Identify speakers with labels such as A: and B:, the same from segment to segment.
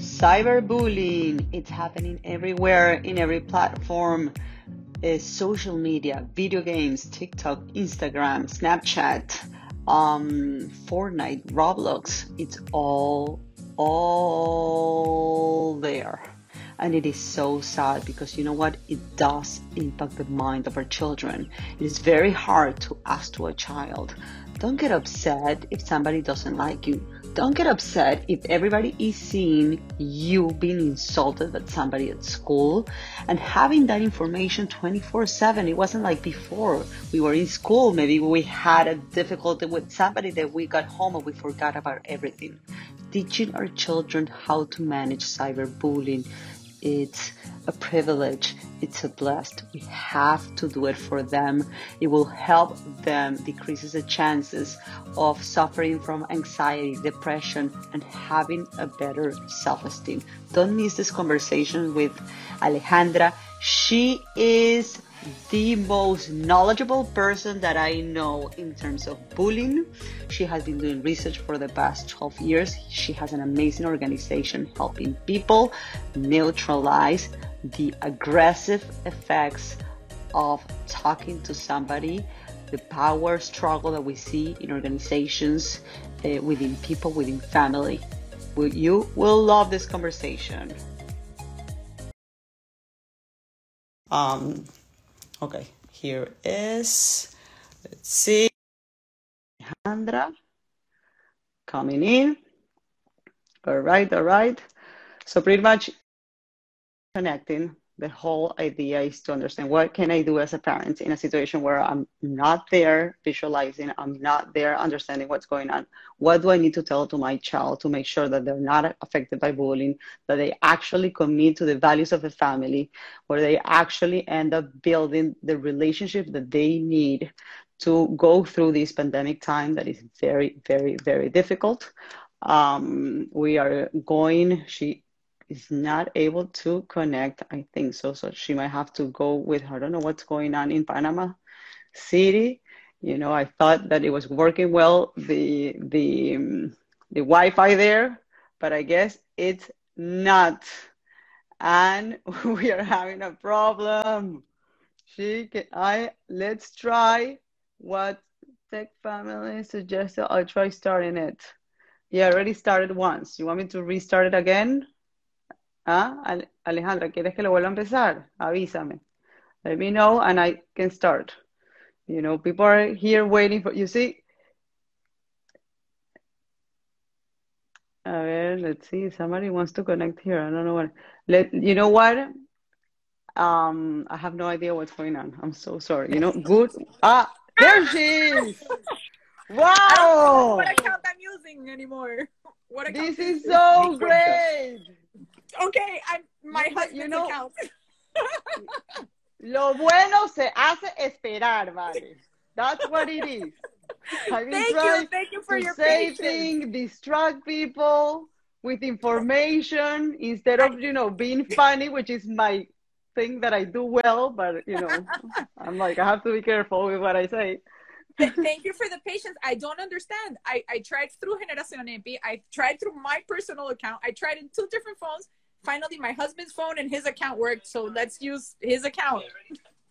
A: Cyberbullying, it's happening everywhere in every platform. Uh, social media, video games, TikTok, Instagram, Snapchat, um, Fortnite, Roblox, it's all, all there. And it is so sad because you know what? It does impact the mind of our children. It is very hard to ask to a child, don't get upset if somebody doesn't like you don't get upset if everybody is seeing you being insulted by somebody at school and having that information 24 7. It wasn't like before we were in school, maybe we had a difficulty with somebody that we got home and we forgot about everything. Teaching our children how to manage cyberbullying, it's a privilege. It's a blessed. We have to do it for them. It will help them decreases the chances of suffering from anxiety, depression, and having a better self-esteem. Don't miss this conversation with Alejandra. She is the most knowledgeable person that I know in terms of bullying. She has been doing research for the past 12 years. She has an amazing organization helping people neutralize the aggressive effects of talking to somebody, the power struggle that we see in organizations, uh, within people, within family. You will love this conversation. Um, Okay, here is, let's see, Alejandra coming in. All right, all right. So pretty much connecting the whole idea is to understand what can I do as a parent in a situation where I'm not there visualizing, I'm not there understanding what's going on. What do I need to tell to my child to make sure that they're not affected by bullying, that they actually commit to the values of the family, where they actually end up building the relationship that they need to go through this pandemic time that is very, very, very difficult. Um, we are going, she is not able to connect. I think so. So she might have to go with her. I don't know what's going on in Panama City. You know, I thought that it was working well, the the um, the Wi-Fi there, but I guess it's not. And we are having a problem. She can, I let's try what Tech Family suggested. I'll try starting it. Yeah, I already started once. You want me to restart it again? ¿Ah? Alejandra, ¿quieres que lo vuelva a empezar? Avísame. Let me know and I can start. You know, people are here waiting for, you see? A ver, let's see. Somebody wants to connect here. I don't know what. Let you know what? Um, I have no idea what's going on. I'm so sorry. You know, good. Ah, there she is. Wow. I don't
B: know what account I'm using anymore.
A: What this is so great.
B: Okay, I'm my husband's you know, account.
A: lo bueno se hace esperar, vale. That's what it is.
B: I've thank you, thank you for your say patience. things,
A: distract people with information instead of you know being funny, which is my thing that I do well. But you know, I'm like I have to be careful with what I say.
B: Thank you for the patience. I don't understand. I, I tried through Generación Epi. I tried through my personal account. I tried in two different phones finally my husband's phone and his account worked, so let's use his account.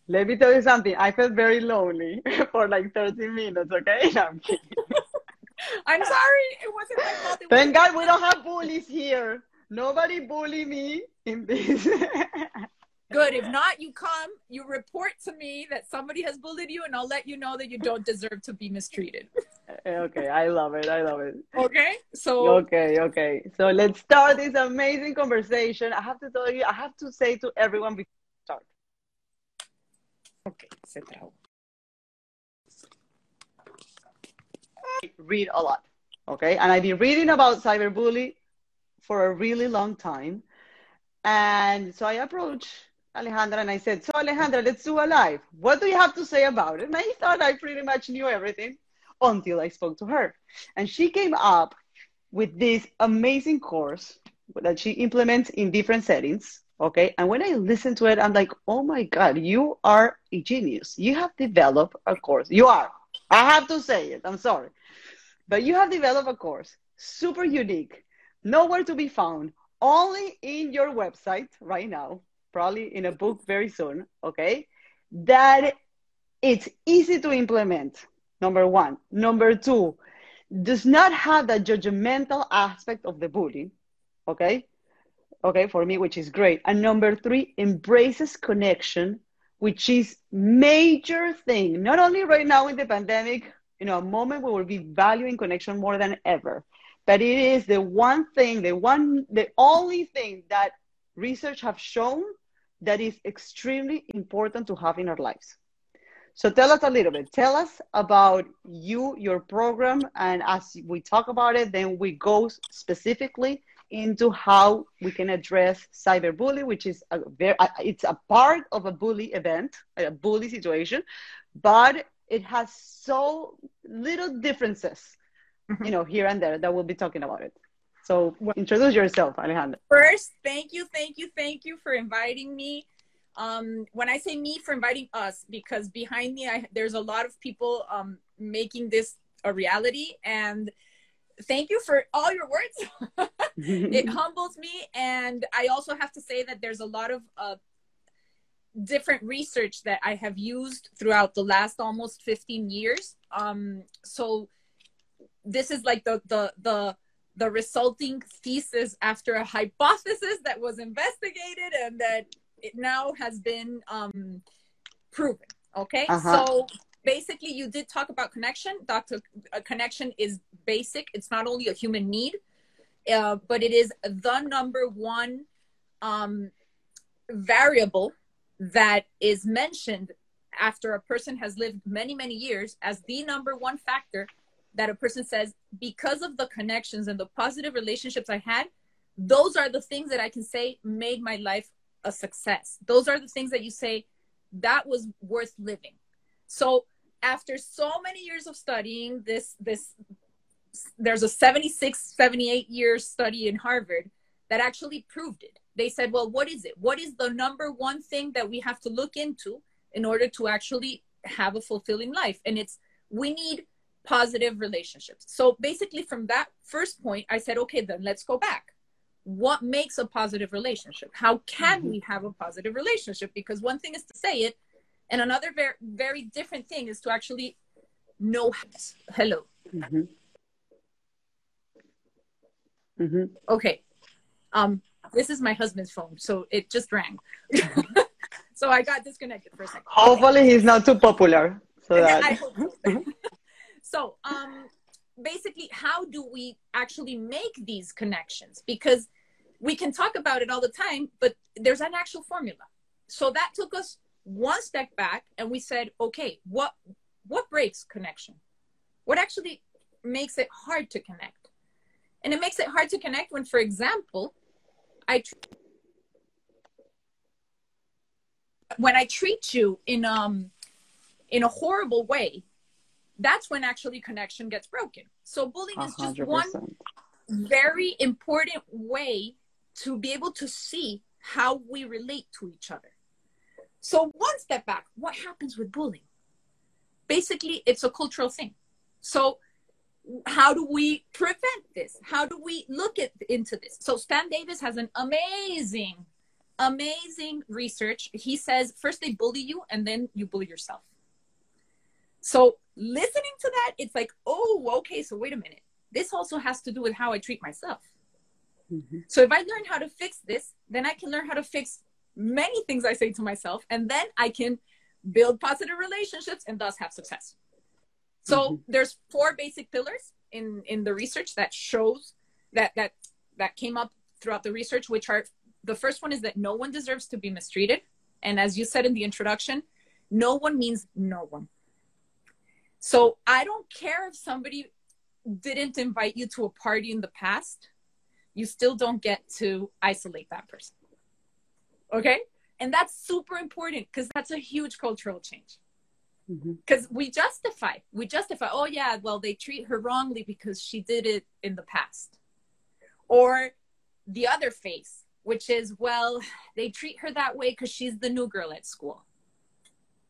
A: Let me tell you something. I felt very lonely for like 30 minutes, okay? No, I'm kidding.
B: I'm sorry. It wasn't my fault.
A: Thank God we don't have bullies here. Nobody bully me in this.
B: Good. If not, you come, you report to me that somebody has bullied you, and I'll let you know that you don't deserve to be mistreated.
A: okay, I love it. I love it.
B: Okay, so.
A: Okay, okay. So let's start this amazing conversation. I have to tell you, I have to say to everyone before we start.
B: Okay, se trabó.
A: I read a lot, okay? And I've been reading about cyberbullying for a really long time. And so I approach Alejandra and I said, So, Alejandra, let's do a live. What do you have to say about it? And I thought I pretty much knew everything until I spoke to her. And she came up with this amazing course that she implements in different settings. Okay. And when I listen to it, I'm like, oh my God, you are a genius. You have developed a course. You are. I have to say it. I'm sorry. But you have developed a course super unique, nowhere to be found only in your website right now, probably in a book very soon, okay? That it's easy to implement, number one. Number two, does not have the judgmental aspect of the bullying, okay? Okay, for me, which is great. And number three, embraces connection, which is major thing, not only right now in the pandemic, you know, a moment we will be valuing connection more than ever. But it is the one thing, the one, the only thing that research have shown that is extremely important to have in our lives. So tell us a little bit. Tell us about you, your program, and as we talk about it, then we go specifically into how we can address cyberbullying, which is a very, it's a part of a bully event, a bully situation, but it has so little differences, mm-hmm. you know, here and there that we'll be talking about it. So introduce yourself, Alejandra.
B: First, thank you, thank you, thank you for inviting me. Um, when I say me, for inviting us, because behind me, I, there's a lot of people um, making this a reality. And thank you for all your words. it humbles me. And I also have to say that there's a lot of uh, different research that I have used throughout the last almost 15 years. Um, so this is like the the the the resulting thesis after a hypothesis that was investigated and that it now has been um, proven. Okay, uh-huh. so basically, you did talk about connection. Doctor, a connection is basic. It's not only a human need, uh, but it is the number one um, variable that is mentioned after a person has lived many, many years as the number one factor that a person says, because of the connections and the positive relationships I had, those are the things that I can say made my life a success. Those are the things that you say that was worth living. So after so many years of studying this, this there's a 76, 78 year study in Harvard that actually proved it they said, well, what is it? What is the number one thing that we have to look into in order to actually have a fulfilling life? And it's we need positive relationships. So basically, from that first point, I said, okay, then let's go back. What makes a positive relationship? How can mm-hmm. we have a positive relationship? Because one thing is to say it, and another very, very different thing is to actually know hello. Mm-hmm. Mm-hmm. Okay. Um, this is my husband's phone, so it just rang. so I got disconnected for a second.
A: Hopefully, okay. he's not too popular. So that. I hope
B: so. So, um, basically, how do we actually make these connections? Because we can talk about it all the time, but there's an actual formula. So that took us one step back, and we said, okay, what what breaks connection? What actually makes it hard to connect? And it makes it hard to connect when, for example, I when I treat you in um in a horrible way, that's when actually connection gets broken. So bullying is just one very important way to be able to see how we relate to each other. So one step back, what happens with bullying? Basically, it's a cultural thing. So how do we prevent this? How do we look at into this? So Stan Davis has an amazing, amazing research. He says first they bully you and then you bully yourself. So listening to that, it's like, oh, okay, so wait a minute. This also has to do with how I treat myself. Mm-hmm. So if I learn how to fix this, then I can learn how to fix many things I say to myself, and then I can build positive relationships and thus have success. So mm-hmm. there's four basic pillars in in the research that shows that that that came up throughout the research, which are the first one is that no one deserves to be mistreated, and as you said in the introduction, no one means no one. So I don't care if somebody didn't invite you to a party in the past, you still don't get to isolate that person. Okay? And that's super important because that's a huge cultural change because mm-hmm. we justify we justify oh yeah well they treat her wrongly because she did it in the past or the other face which is well they treat her that way because she's the new girl at school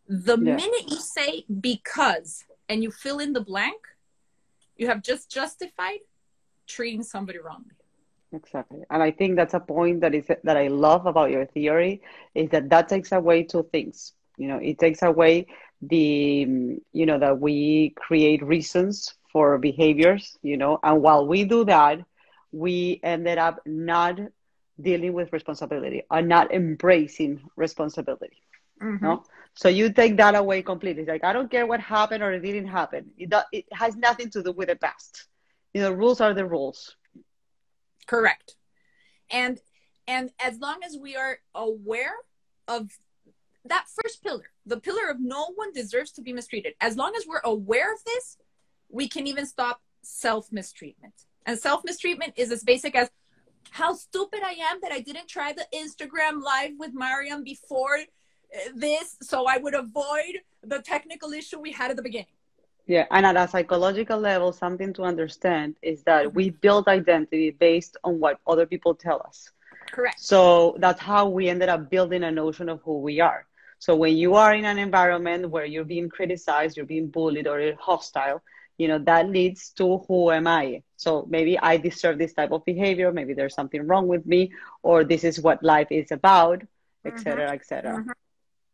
B: the yeah. minute you say because and you fill in the blank you have just justified treating somebody wrongly
A: Exactly. And I think that's a point that is that I love about your theory is that that takes away two things. You know, it takes away the you know that we create reasons for behaviors, you know, and while we do that, we ended up not dealing with responsibility or not embracing responsibility. Mm-hmm. No? So you take that away completely. It's like I don't care what happened or it didn't happen. It, it has nothing to do with the past. You know, rules are the rules
B: correct and and as long as we are aware of that first pillar the pillar of no one deserves to be mistreated as long as we're aware of this we can even stop self mistreatment and self mistreatment is as basic as how stupid i am that i didn't try the instagram live with mariam before this so i would avoid the technical issue we had at the beginning
A: yeah, and at a psychological level, something to understand is that we build identity based on what other people tell us.
B: Correct.
A: So that's how we ended up building a notion of who we are. So when you are in an environment where you're being criticized, you're being bullied or you're hostile, you know, that leads to who am I? So maybe I deserve this type of behavior, maybe there's something wrong with me, or this is what life is about, etc., mm-hmm. etc. Mm-hmm.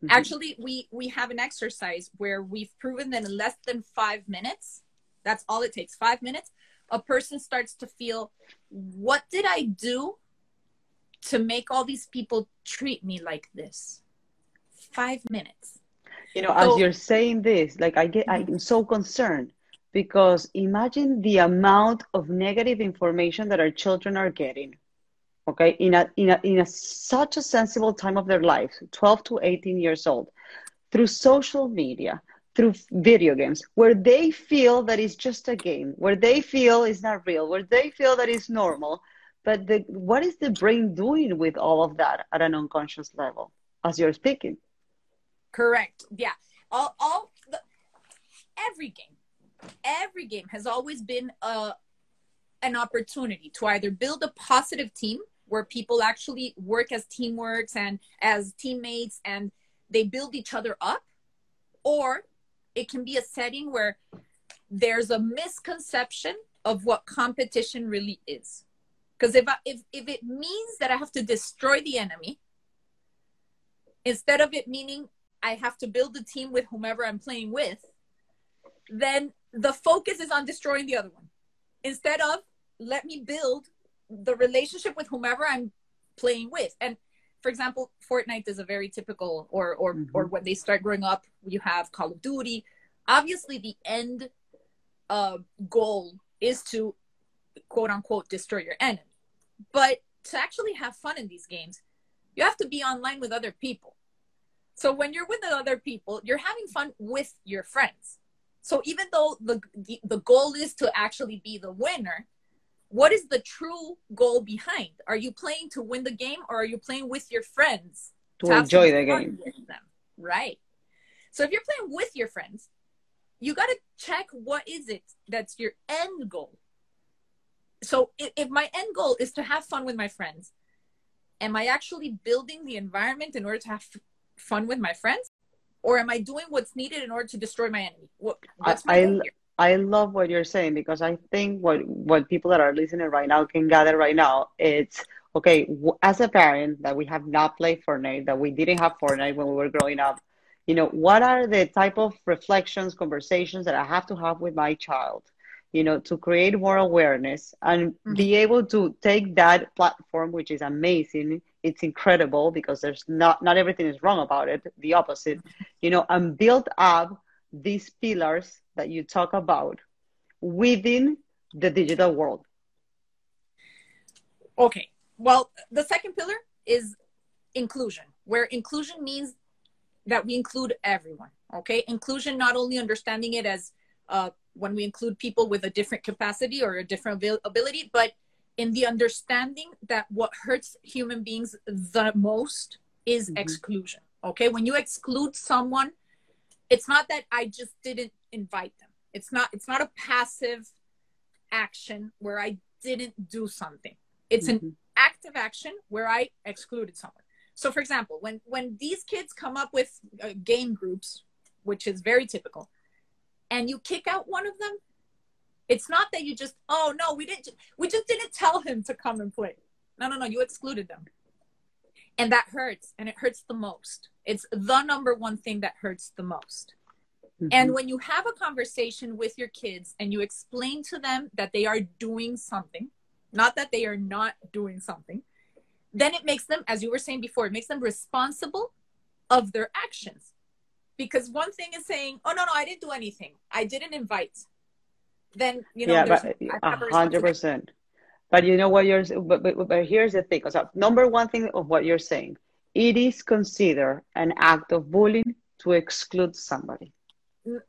B: Mm-hmm. Actually, we we have an exercise where we've proven that in less than five minutes, that's all it takes, five minutes, a person starts to feel, what did I do to make all these people treat me like this? Five minutes.
A: You know, so, as you're saying this, like I get, I'm so concerned because imagine the amount of negative information that our children are getting okay in a in a in a such a sensible time of their life 12 to 18 years old through social media through video games where they feel that it's just a game where they feel it's not real where they feel that it's normal but the, what is the brain doing with all of that at an unconscious level as you're speaking?
B: Correct yeah. All, all the, every game every game has always been a an opportunity to either build a positive team where people actually work as teamworks and as teammates and they build each other up or it can be a setting where there's a misconception of what competition really is. Because if, if if it means that i have to destroy the enemy instead of it meaning i have to build a team with whomever i'm playing with then the focus is on destroying the other one. Instead of let me build the relationship with whomever I'm playing with. And for example, Fortnite is a very typical, or or mm-hmm. or when they start growing up, you have Call of Duty. Obviously, the end uh, goal is to quote unquote destroy your enemy. But to actually have fun in these games, you have to be online with other people. So when you're with other people, you're having fun with your friends. So even though the the, the goal is to actually be the winner, what is the true goal behind? Are you playing to win the game or are you playing with your friends
A: to, to enjoy the game?
B: Right. So if you're playing with your friends, you got to check what is it that's your end goal. So if, if my end goal is to have fun with my friends, am I actually building the environment in order to have fun with my friends? Or am I doing what's needed in order to destroy my enemy? What,
A: what's my I, I love what you're saying because I think what what people that are listening right now can gather right now it's okay as a parent that we have not played Fortnite that we didn't have Fortnite when we were growing up you know what are the type of reflections conversations that I have to have with my child you know to create more awareness and mm-hmm. be able to take that platform which is amazing it's incredible because there's not not everything is wrong about it the opposite you know and build up these pillars that you talk about within the digital world?
B: Okay. Well, the second pillar is inclusion, where inclusion means that we include everyone. Okay. Inclusion, not only understanding it as uh, when we include people with a different capacity or a different ability, but in the understanding that what hurts human beings the most is mm-hmm. exclusion. Okay. When you exclude someone, it's not that I just didn't invite them. It's not it's not a passive action where I didn't do something. It's mm-hmm. an active action where I excluded someone. So for example, when when these kids come up with uh, game groups, which is very typical, and you kick out one of them, It's not that you just, oh no, we didn't, we just didn't tell him to come and play. No, no, no, you excluded them. And that hurts, and it hurts the most. It's the number one thing that hurts the most. Mm-hmm. And when you have a conversation with your kids and you explain to them that they are doing something, not that they are not doing something, then it makes them, as you were saying before, it makes them responsible of their actions. Because one thing is saying, oh, no, no, I didn't do anything. I didn't invite. Then, you know,
A: yeah, but a hundred percent. But you know what you're, but, but, but here's the thing. So number one thing of what you're saying, it is considered an act of bullying to exclude somebody.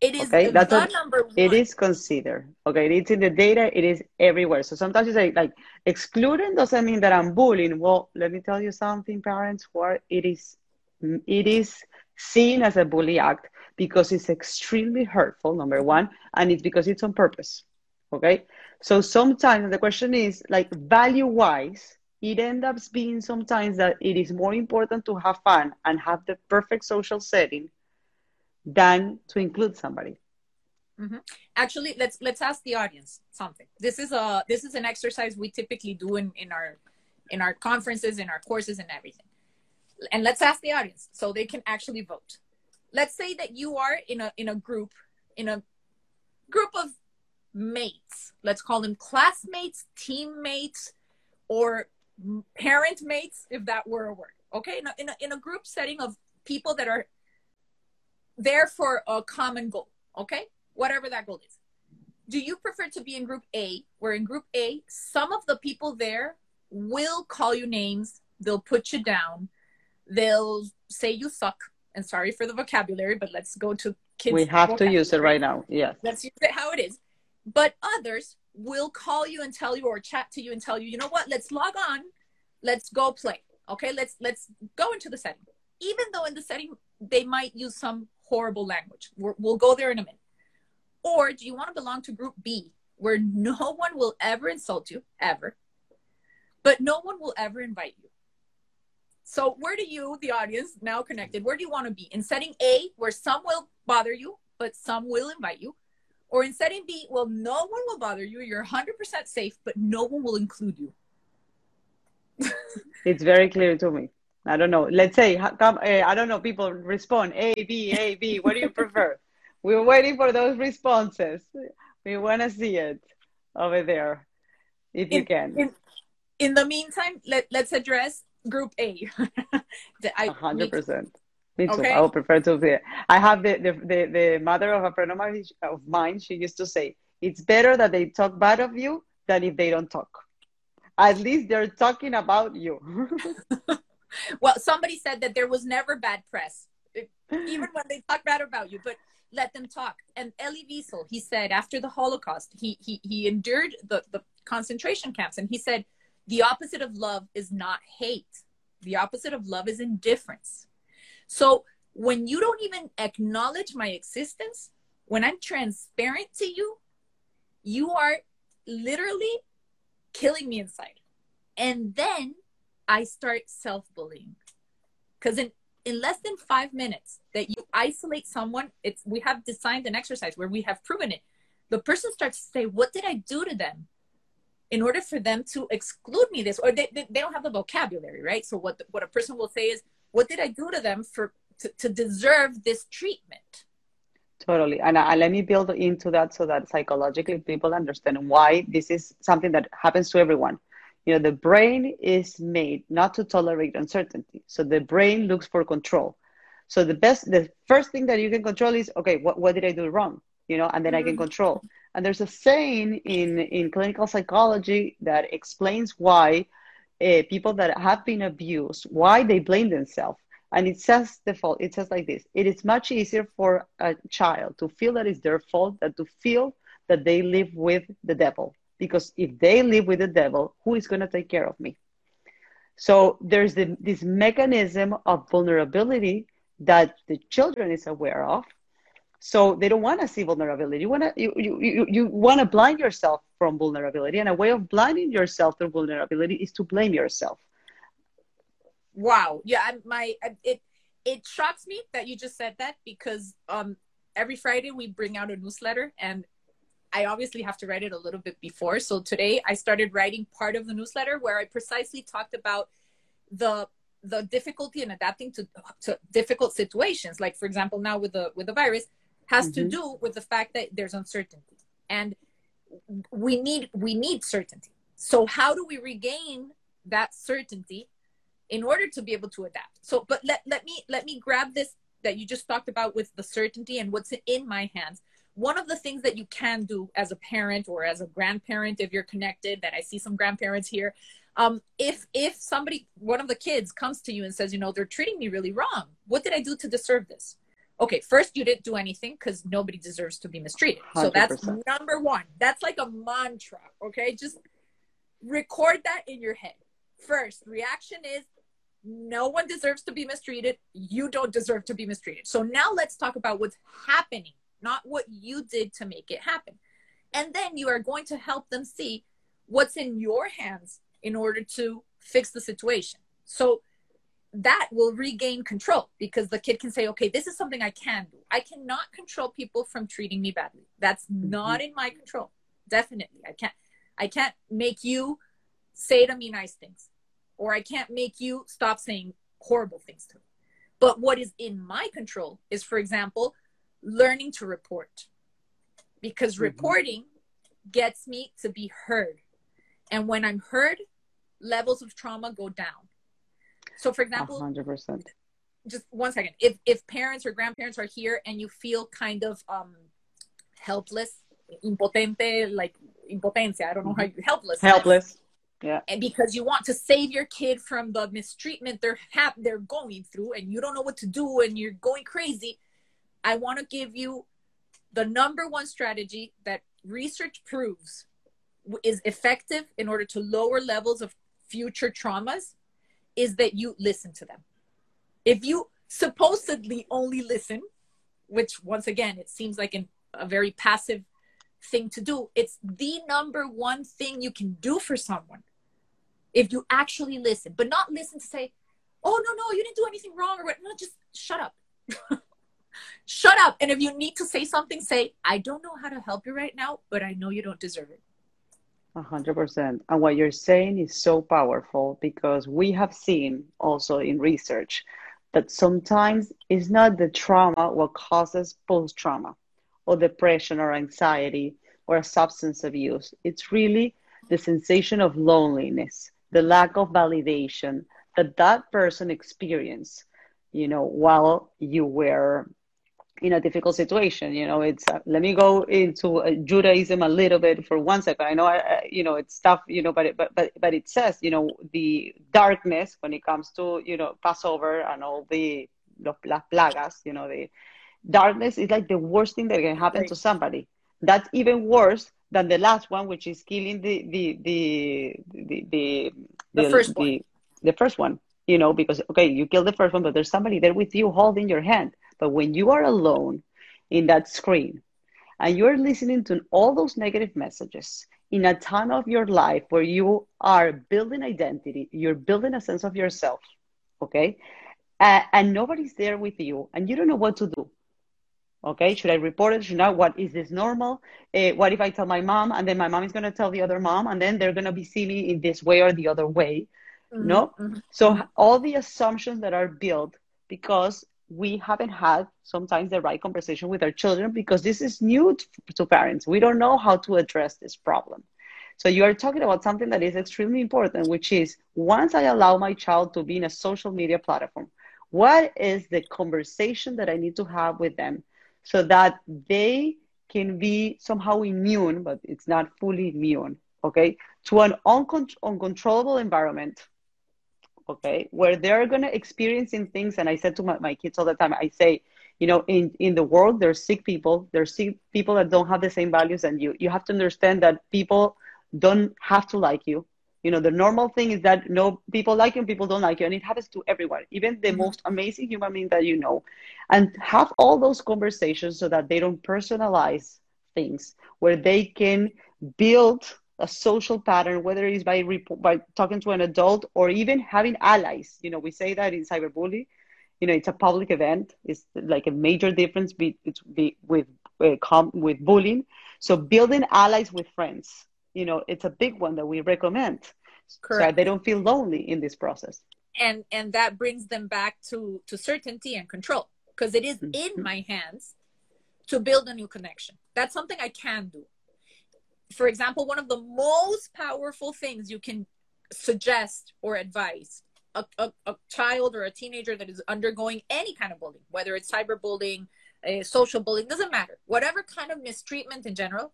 B: It is okay? That's number one.
A: It is considered. Okay, it's in the data. It is everywhere. So sometimes you say like excluding doesn't mean that I'm bullying. Well, let me tell you something, parents. What it is, it is seen as a bully act because it's extremely hurtful. Number one, and it's because it's on purpose. Okay, so sometimes the question is like value wise, it ends up being sometimes that it is more important to have fun and have the perfect social setting than to include somebody.
B: Mm-hmm. Actually, let's let's ask the audience something. This is a this is an exercise we typically do in in our in our conferences, in our courses, and everything. And let's ask the audience so they can actually vote. Let's say that you are in a in a group in a group of mates. Let's call them classmates, teammates, or parent mates, if that were a word. Okay, in a, in a, in a group setting of people that are there for a common goal, okay? Whatever that goal is. Do you prefer to be in group A, where in group A, some of the people there will call you names, they'll put you down, they'll say you suck, and sorry for the vocabulary, but let's go to kids.
A: We have to use it right now. Yeah.
B: Let's use it how it is. But others will call you and tell you or chat to you and tell you, you know what, let's log on, let's go play. Okay, let's let's go into the setting. Even though in the setting they might use some horrible language. we will go there in a minute. Or do you want to belong to group B, where no one will ever insult you, ever, but no one will ever invite you? So, where do you, the audience, now connected, where do you want to be? In setting A, where some will bother you, but some will invite you? Or in setting B, well, no one will bother you, you're 100% safe, but no one will include you?
A: it's very clear to me. I don't know. Let's say, come, uh, I don't know, people respond A, B, A, B. What do you prefer? We're waiting for those responses. We want to see it over there, if in, you can.
B: In, in, the meantime, let, let's address group A.
A: Hundred percent. Me too. Okay. I would prefer to it. I have the, the, the, the mother of a friend of mine, of mine, she used to say, it's better that they talk bad of you than if they don't talk. At least they're talking about you.
B: well, somebody said that there was never bad press, even when they talk bad about you, but let them talk. And Elie Wiesel, he said after the Holocaust, he, he, he endured the, the concentration camps, and he said, the opposite of love is not hate. The opposite of love is indifference. So when you don't even acknowledge my existence, when I'm transparent to you, you are literally killing me inside. And then I start self bullying. Because in, in less than five minutes that you isolate someone, it's we have designed an exercise where we have proven it. The person starts to say, What did I do to them? In order for them to exclude me this, or they, they, they don't have the vocabulary, right? So what the, what a person will say is, What did I do to them for to, to deserve this treatment?
A: Totally. And uh, let me build into that so that psychologically people understand why this is something that happens to everyone you know the brain is made not to tolerate uncertainty so the brain looks for control so the best the first thing that you can control is okay what, what did i do wrong you know and then mm-hmm. i can mm-hmm. control and there's a saying in in clinical psychology that explains why uh, people that have been abused why they blame themselves and it says the fault it says like this it is much easier for a child to feel that it's their fault than to feel that they live with the devil because if they live with the devil, who is going to take care of me? So there's the, this mechanism of vulnerability that the children is aware of. So they don't want to see vulnerability. You want to you, you, you, you want to blind yourself from vulnerability, and a way of blinding yourself to vulnerability is to blame yourself.
B: Wow. Yeah. My it it shocks me that you just said that because um every Friday we bring out a newsletter and I obviously have to write it a little bit before. So today I started writing part of the newsletter where I precisely talked about the the difficulty in adapting to, to difficult situations. Like for example, now with the with the virus, has mm-hmm. to do with the fact that there's uncertainty and we need we need certainty. So how do we regain that certainty in order to be able to adapt? So but let, let me let me grab this that you just talked about with the certainty and what's in my hands one of the things that you can do as a parent or as a grandparent if you're connected that i see some grandparents here um, if if somebody one of the kids comes to you and says you know they're treating me really wrong what did i do to deserve this okay first you didn't do anything because nobody deserves to be mistreated 100%. so that's number one that's like a mantra okay just record that in your head first reaction is no one deserves to be mistreated you don't deserve to be mistreated so now let's talk about what's happening not what you did to make it happen. And then you are going to help them see what's in your hands in order to fix the situation. So that will regain control because the kid can say, okay, this is something I can do. I cannot control people from treating me badly. That's mm-hmm. not in my control. Definitely. I can't I can't make you say to me nice things. Or I can't make you stop saying horrible things to me. But what is in my control is, for example, learning to report because mm-hmm. reporting gets me to be heard. And when I'm heard, levels of trauma go down. So, for example,
A: 100%.
B: Just one second. If, if parents or grandparents are here and you feel kind of um, helpless, impotente, like impotencia, I don't know how you helpless.
A: Helpless. Yeah.
B: And because you want to save your kid from the mistreatment they're ha- they're going through and you don't know what to do and you're going crazy, I want to give you the number one strategy that research proves is effective in order to lower levels of future traumas is that you listen to them. If you supposedly only listen, which once again, it seems like an, a very passive thing to do, it's the number one thing you can do for someone. If you actually listen, but not listen to say, oh, no, no, you didn't do anything wrong, or what. No, just shut up. shut up. And if you need to say something, say, I don't know how to help you right now, but I know you don't deserve it.
A: A hundred percent. And what you're saying is so powerful because we have seen also in research that sometimes it's not the trauma what causes post trauma or depression or anxiety or substance abuse. It's really the sensation of loneliness, the lack of validation that that person experienced, you know, while you were in a difficult situation you know it's uh, let me go into uh, judaism a little bit for one second. I know I, you know it's tough you know but it, but but but it says you know the darkness when it comes to you know passover and all the las plagas you know the darkness is like the worst thing that can happen right. to somebody. That's even worse than the last one which is killing the the the the the,
B: the, the first
A: the,
B: one.
A: the first one you know because okay you kill the first one but there's somebody there with you holding your hand but when you are alone in that screen and you're listening to all those negative messages in a time of your life where you are building identity, you're building a sense of yourself, okay? Uh, and nobody's there with you and you don't know what to do. Okay, should I report it? Should I? What is this normal? Uh, what if I tell my mom and then my mom is going to tell the other mom and then they're going to be seeing me in this way or the other way? Mm-hmm. No? Mm-hmm. So all the assumptions that are built because we haven't had sometimes the right conversation with our children because this is new to, parents. We don't know how to address this problem. So you are talking about something that is extremely important, which is once I allow my child to be in a social media platform, what is the conversation that I need to have with them so that they can be somehow immune, but it's not fully immune, okay, to an uncon- uncontrollable environment okay where they're going to experiencing things and i said to my, my kids all the time i say you know in in the world there's sick people there's sick people that don't have the same values and you you have to understand that people don't have to like you you know the normal thing is that no people like you and people don't like you and it happens to everyone even the mm-hmm. most amazing human being that you know and have all those conversations so that they don't personalize things where they can build a social pattern, whether it's by by talking to an adult or even having allies. You know, we say that in cyberbullying. You know, it's a public event. It's like a major difference be, be, with uh, com, with bullying. So building allies with friends, you know, it's a big one that we recommend.
B: Correct.
A: So they don't feel lonely in this process.
B: And and that brings them back to to certainty and control because it is
A: Mhm.
B: in my hands to build a new connection. That's something I can do. For example, one of the most powerful things you can suggest or advise a, a, a child or a teenager that is undergoing any kind of bullying, whether it's cyberbullying, uh, social bullying, doesn't matter. Whatever kind of mistreatment in general,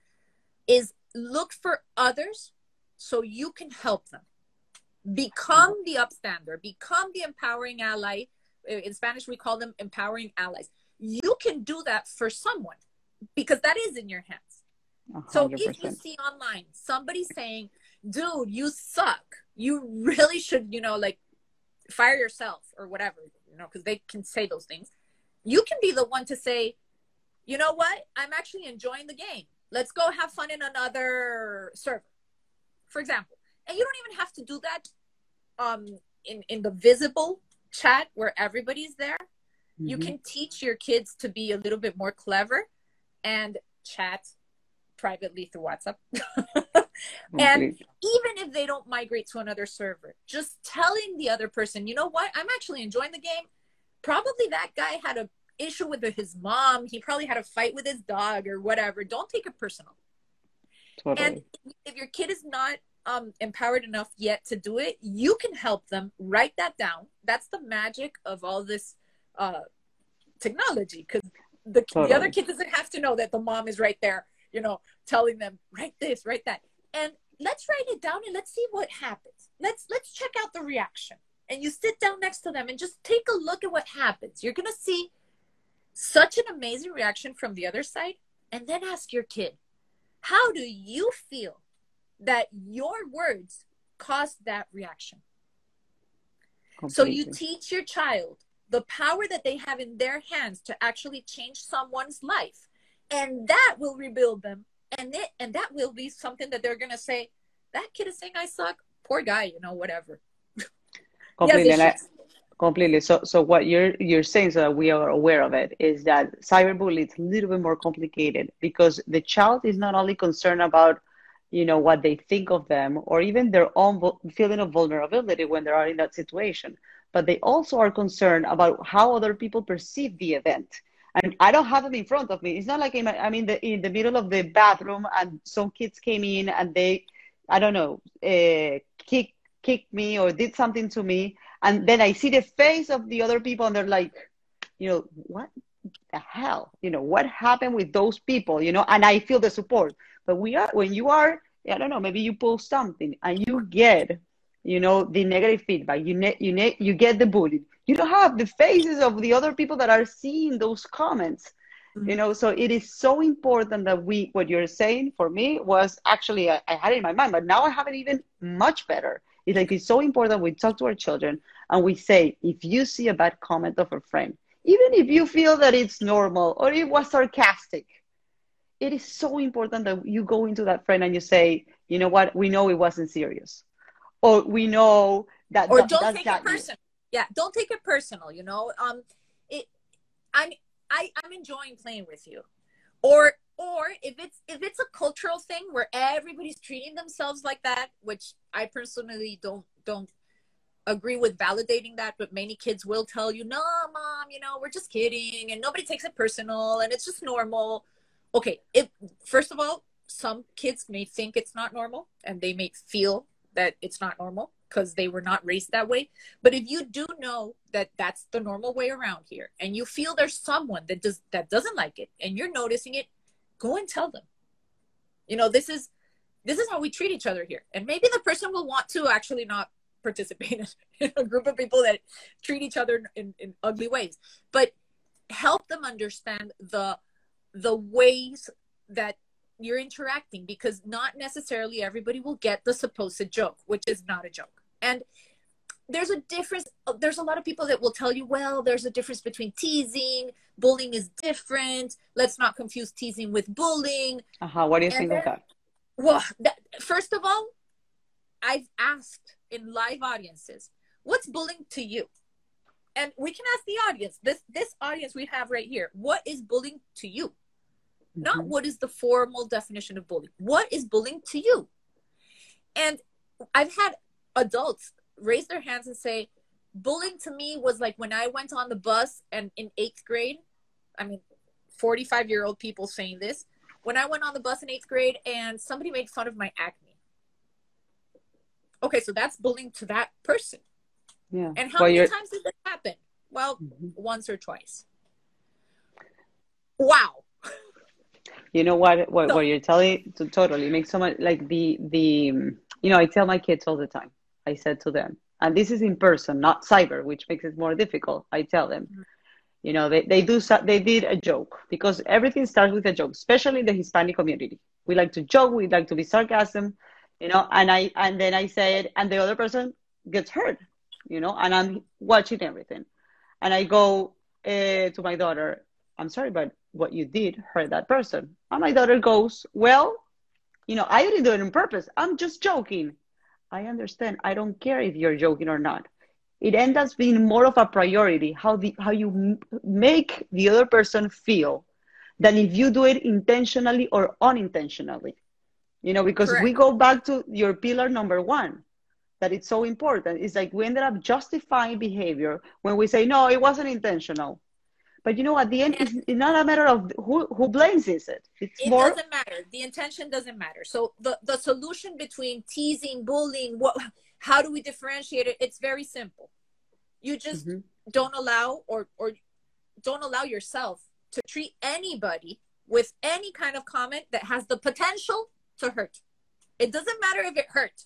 B: is look for others so you can help them. Become the upstander, become the empowering ally. Uh, In Spanish, we call them empowering allies. You can do that for someone because that is in your hands.
A: A
B: So if you see online somebody saying, dude, you suck, you really should, you know, like fire yourself or whatever, you know, because they can say those things. You can be the one to say, you know what? I'm actually enjoying the game. Let's go have fun in another server, for example. And you don't even have to do that um, in, in the visible chat where everybody's there you
A: Mhm.
B: can teach your kids to be a little bit more clever and chat privately through WhatsApp. and even if they don't migrate to another server, just telling the other person, you know what, I'm actually enjoying the game. Probably that guy had a issue with his mom. He probably had a fight with his dog or whatever. Don't take it personal.
A: totally.
B: And if your kid is not um, empowered enough yet to do it, you can help them write that down. That's the magic of all this uh, technology because the, the other kid doesn't have to know that the mom is right there, you know, telling them, write this, write that. And let's write it down and let's see what happens. Let's let's check out the reaction. And you sit down next to them and just take a look at what happens. You're gonna see such an amazing reaction from the other side. And then ask your kid, how do you feel that your words caused that reaction? So you teach your child the power that they have in their hands to actually change someone's life. And that will rebuild them. And it and that will be something that they're gonna say, that kid is saying I suck. Poor guy, you know, whatever.
A: completely.
B: Yes,
A: and I, completely. So, so what you're you're saying, so that we are aware of it, is that cyberbullying is a little bit more complicated because the child is not only concerned about, you know, what they think of them or even their own feeling of vulnerability when they are in that situation, but they also are concerned about how other people perceive the event. And I don't have them in front of me. It's not like I'm, I'm in the in the middle of the bathroom and some kids came in and they, I don't know, uh, kick kicked me or did something to me, and then I see the face of the other people and they're like, you know, what the hell? You know, what happened with those people? You know, and I feel the support. But we are when you are, I don't know, maybe you post something and you get, you know, the negative feedback. You ne- you ne- you get the bullying. You don't have the faces of the other people that are seeing those comments mm-hmm. you know so it is so important that we what you're saying for me was actually I, I had it in my mind but now i have it even much better. It's like it's so important we talk to our children and we say if you see a bad comment of a friend even if you feel that it's normal or it was sarcastic it is so important that you go into that friend and you say you know what? We know it wasn't serious. Or we know that
B: or
A: that-
B: don't take
A: got
B: it personal. Yeah, don't take it personal. You know, um, it. I'm I I'm enjoying playing with you, or or if it's if it's a cultural thing where everybody's treating themselves like that, which I personally don't don't agree with validating that, but many kids will tell you, no, mom, you know, we're just kidding, and nobody takes it personal, and it's just normal. Okay, if first of all, some kids may think it's not normal, and they may feel that it's not normal because they were not raised that way. But if you do know that that's the normal way around here, and you feel there's someone that does that doesn't like it, and you're noticing it, go and tell them. You know, this is this is how we treat each other here, and maybe the person will want to actually not participate in a group of people that treat each other in, in ugly ways, but help them understand the the ways that you're interacting because not necessarily everybody will get the supposed joke, which is not a joke. And there's a difference. There's a lot of people that will tell you, well, there's a difference between teasing, bullying is different. Let's not confuse teasing with bullying.
A: uh-huh. what do you
B: And
A: think of that
B: Well, that, first of all, I've asked in live audiences, what's bullying to you? And we can ask the audience, this this audience we have right here, what is bullying to you? not
A: Mhm.
B: what is the formal definition of bullying. What is bullying to you? And I've had adults raise their hands and say, bullying to me was like when I went on the bus and in eighth grade, I mean, 45 year old people saying this, when I went on the bus in eighth grade and somebody made fun of my acne. Okay, so that's bullying to that person.
A: Yeah.
B: And how
A: Well,
B: many
A: you're-
B: times did that happen? Well,
A: Mhm.
B: once or twice. Wow.
A: You know what? What,
B: So-
A: what you're telling totally makes so much like the the you know I tell my kids all the time. I said to them, and this is in person, not cyber, which makes it more difficult. I tell them,
B: Mhm.
A: you know, they they do they did a joke because everything starts with a joke, especially in the Hispanic community. We like to joke, we like to be sarcasm, you know. And I and then I say it, and the other person gets hurt, you know. And I'm watching everything, and I go uh, to my daughter, I'm sorry, but what you did hurt that person. And my daughter goes, Well, you know, I didn't do it on purpose. I'm just joking. I understand. I don't care if you're joking or not. It ends up being more of a priority how the how you m- make the other person feel than if you do it intentionally or unintentionally. You know, because we go back to your pillar number one, that it's so important. It's like we ended up justifying behavior when we say, no, it wasn't intentional. But you know, at the end, it's, it's not a matter of who, who blames is it. It's
B: It
A: more,
B: doesn't matter. The intention doesn't matter. So the, the solution between teasing, bullying, what how do we differentiate it? It's very simple. You just
A: Mhm.
B: don't allow or or don't allow yourself to treat anybody with any kind of comment that has the potential to hurt. It doesn't matter if it hurt.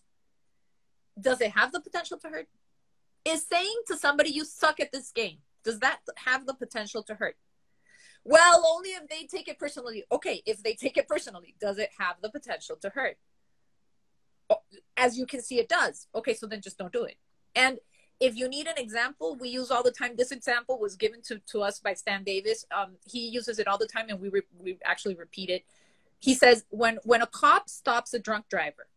B: Does it have the potential to hurt? Is saying to somebody you suck at this game, does that have the potential to hurt? Well, only if they take it personally. Okay, if they take it personally, does it have the potential to hurt? Oh, As you can see, it does. Okay, so then just don't do it. And if you need an example, we use all the time. This example was given to, to us by Stan Davis. Um, he uses it all the time, and we re- we actually repeat it. He says when when a cop stops a drunk driver,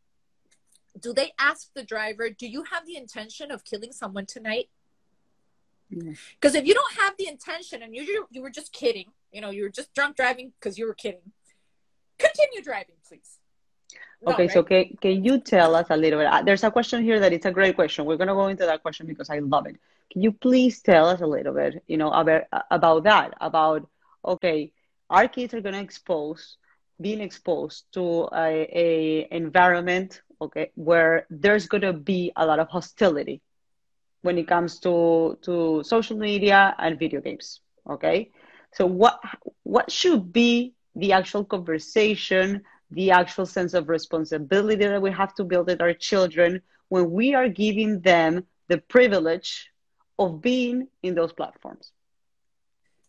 B: do they ask the driver, "Do you have the intention of killing someone tonight?" Because if you don't have the intention and you you were just kidding, you know, you were just drunk driving because you were kidding, continue driving, please. No,
A: Okay, so can, can you tell us a little bit? uh, There's a question here that it's a great question. We're going to go into that question because I love it. Can you please tell us a little bit, you know, about about that? About okay, our kids are going to expose, being exposed to a, a environment, okay, where there's going to be a lot of hostility when it comes to to social media and video games. Okay, so what what should be the actual conversation? the actual sense of responsibility that we have to build with our children when we are giving them the privilege of being in those platforms.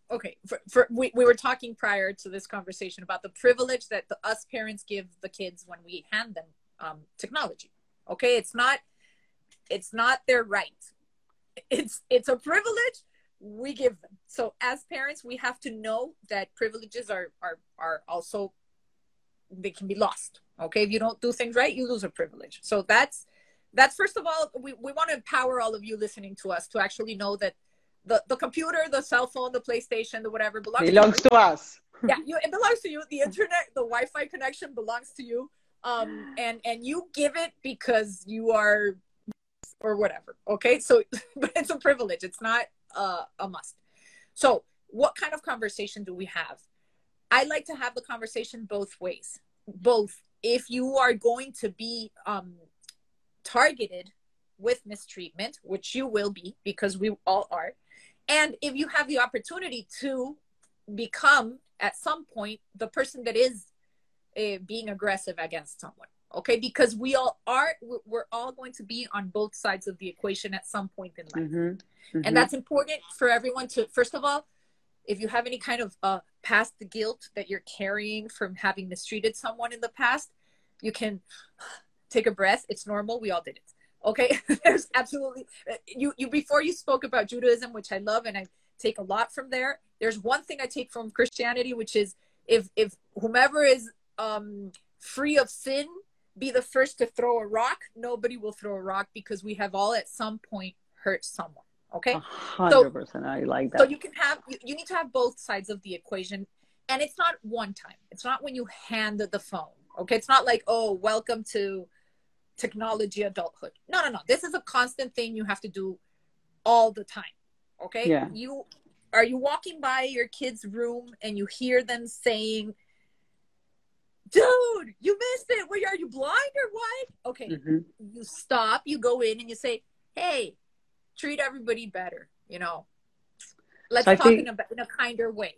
B: okay for, for we, we were talking prior to this conversation about the privilege that the, us parents give the kids when we hand them um, technology okay it's not it's not their right it's it's a privilege we give them. So as parents we have to know that privileges are are are also they can be lost. Okay? If you don't do things right you lose a privilege. So that's that's first of all we, we want to empower all of you listening to us to actually know that the, the computer the cell phone the playstation the whatever belongs
A: Belongs
B: to
A: to us.
B: yeah you, it belongs to you. The internet the wi-fi connection belongs to you. Um and and you give it because you are or whatever okay? So but it's a privilege. It's not uh, a must. So what kind of conversation do we have? I like to have the conversation both ways. Both, if you are going to be um, targeted with mistreatment, which you will be because we all are, and if you have the opportunity to become at some point the person that is uh, being aggressive against someone, okay? Because we all are, we're all going to be on both sides of the equation at some point in life.
A: Mhm, mhm.
B: And that's important for everyone to, first of all, if you have any kind of uh, past guilt that you're carrying from having mistreated someone in the past, you can take a breath. It's normal. We all did it. Okay. There's absolutely you. You before you spoke about Judaism, which I love, and I take a lot from there. There's one thing I take from Christianity, which is if if whomever is um, free of sin be the first to throw a rock, nobody will throw a rock because we have all at some point hurt someone. Okay.
A: A hundred percent. I like that.
B: So you can have you, you need to have both sides of the equation. and it's not one time it's not when you hand the phone okay it's not like oh welcome to technology adulthood no no no this is a constant thing you have to do all the time okay
A: Yeah.
B: you are you walking by your kid's room and you hear them saying dude you missed it Were are you blind or what okay
A: Mhm.
B: you stop you go in and you say hey treat everybody better you know let's
A: So
B: talk
A: think-
B: in, a, in a kinder way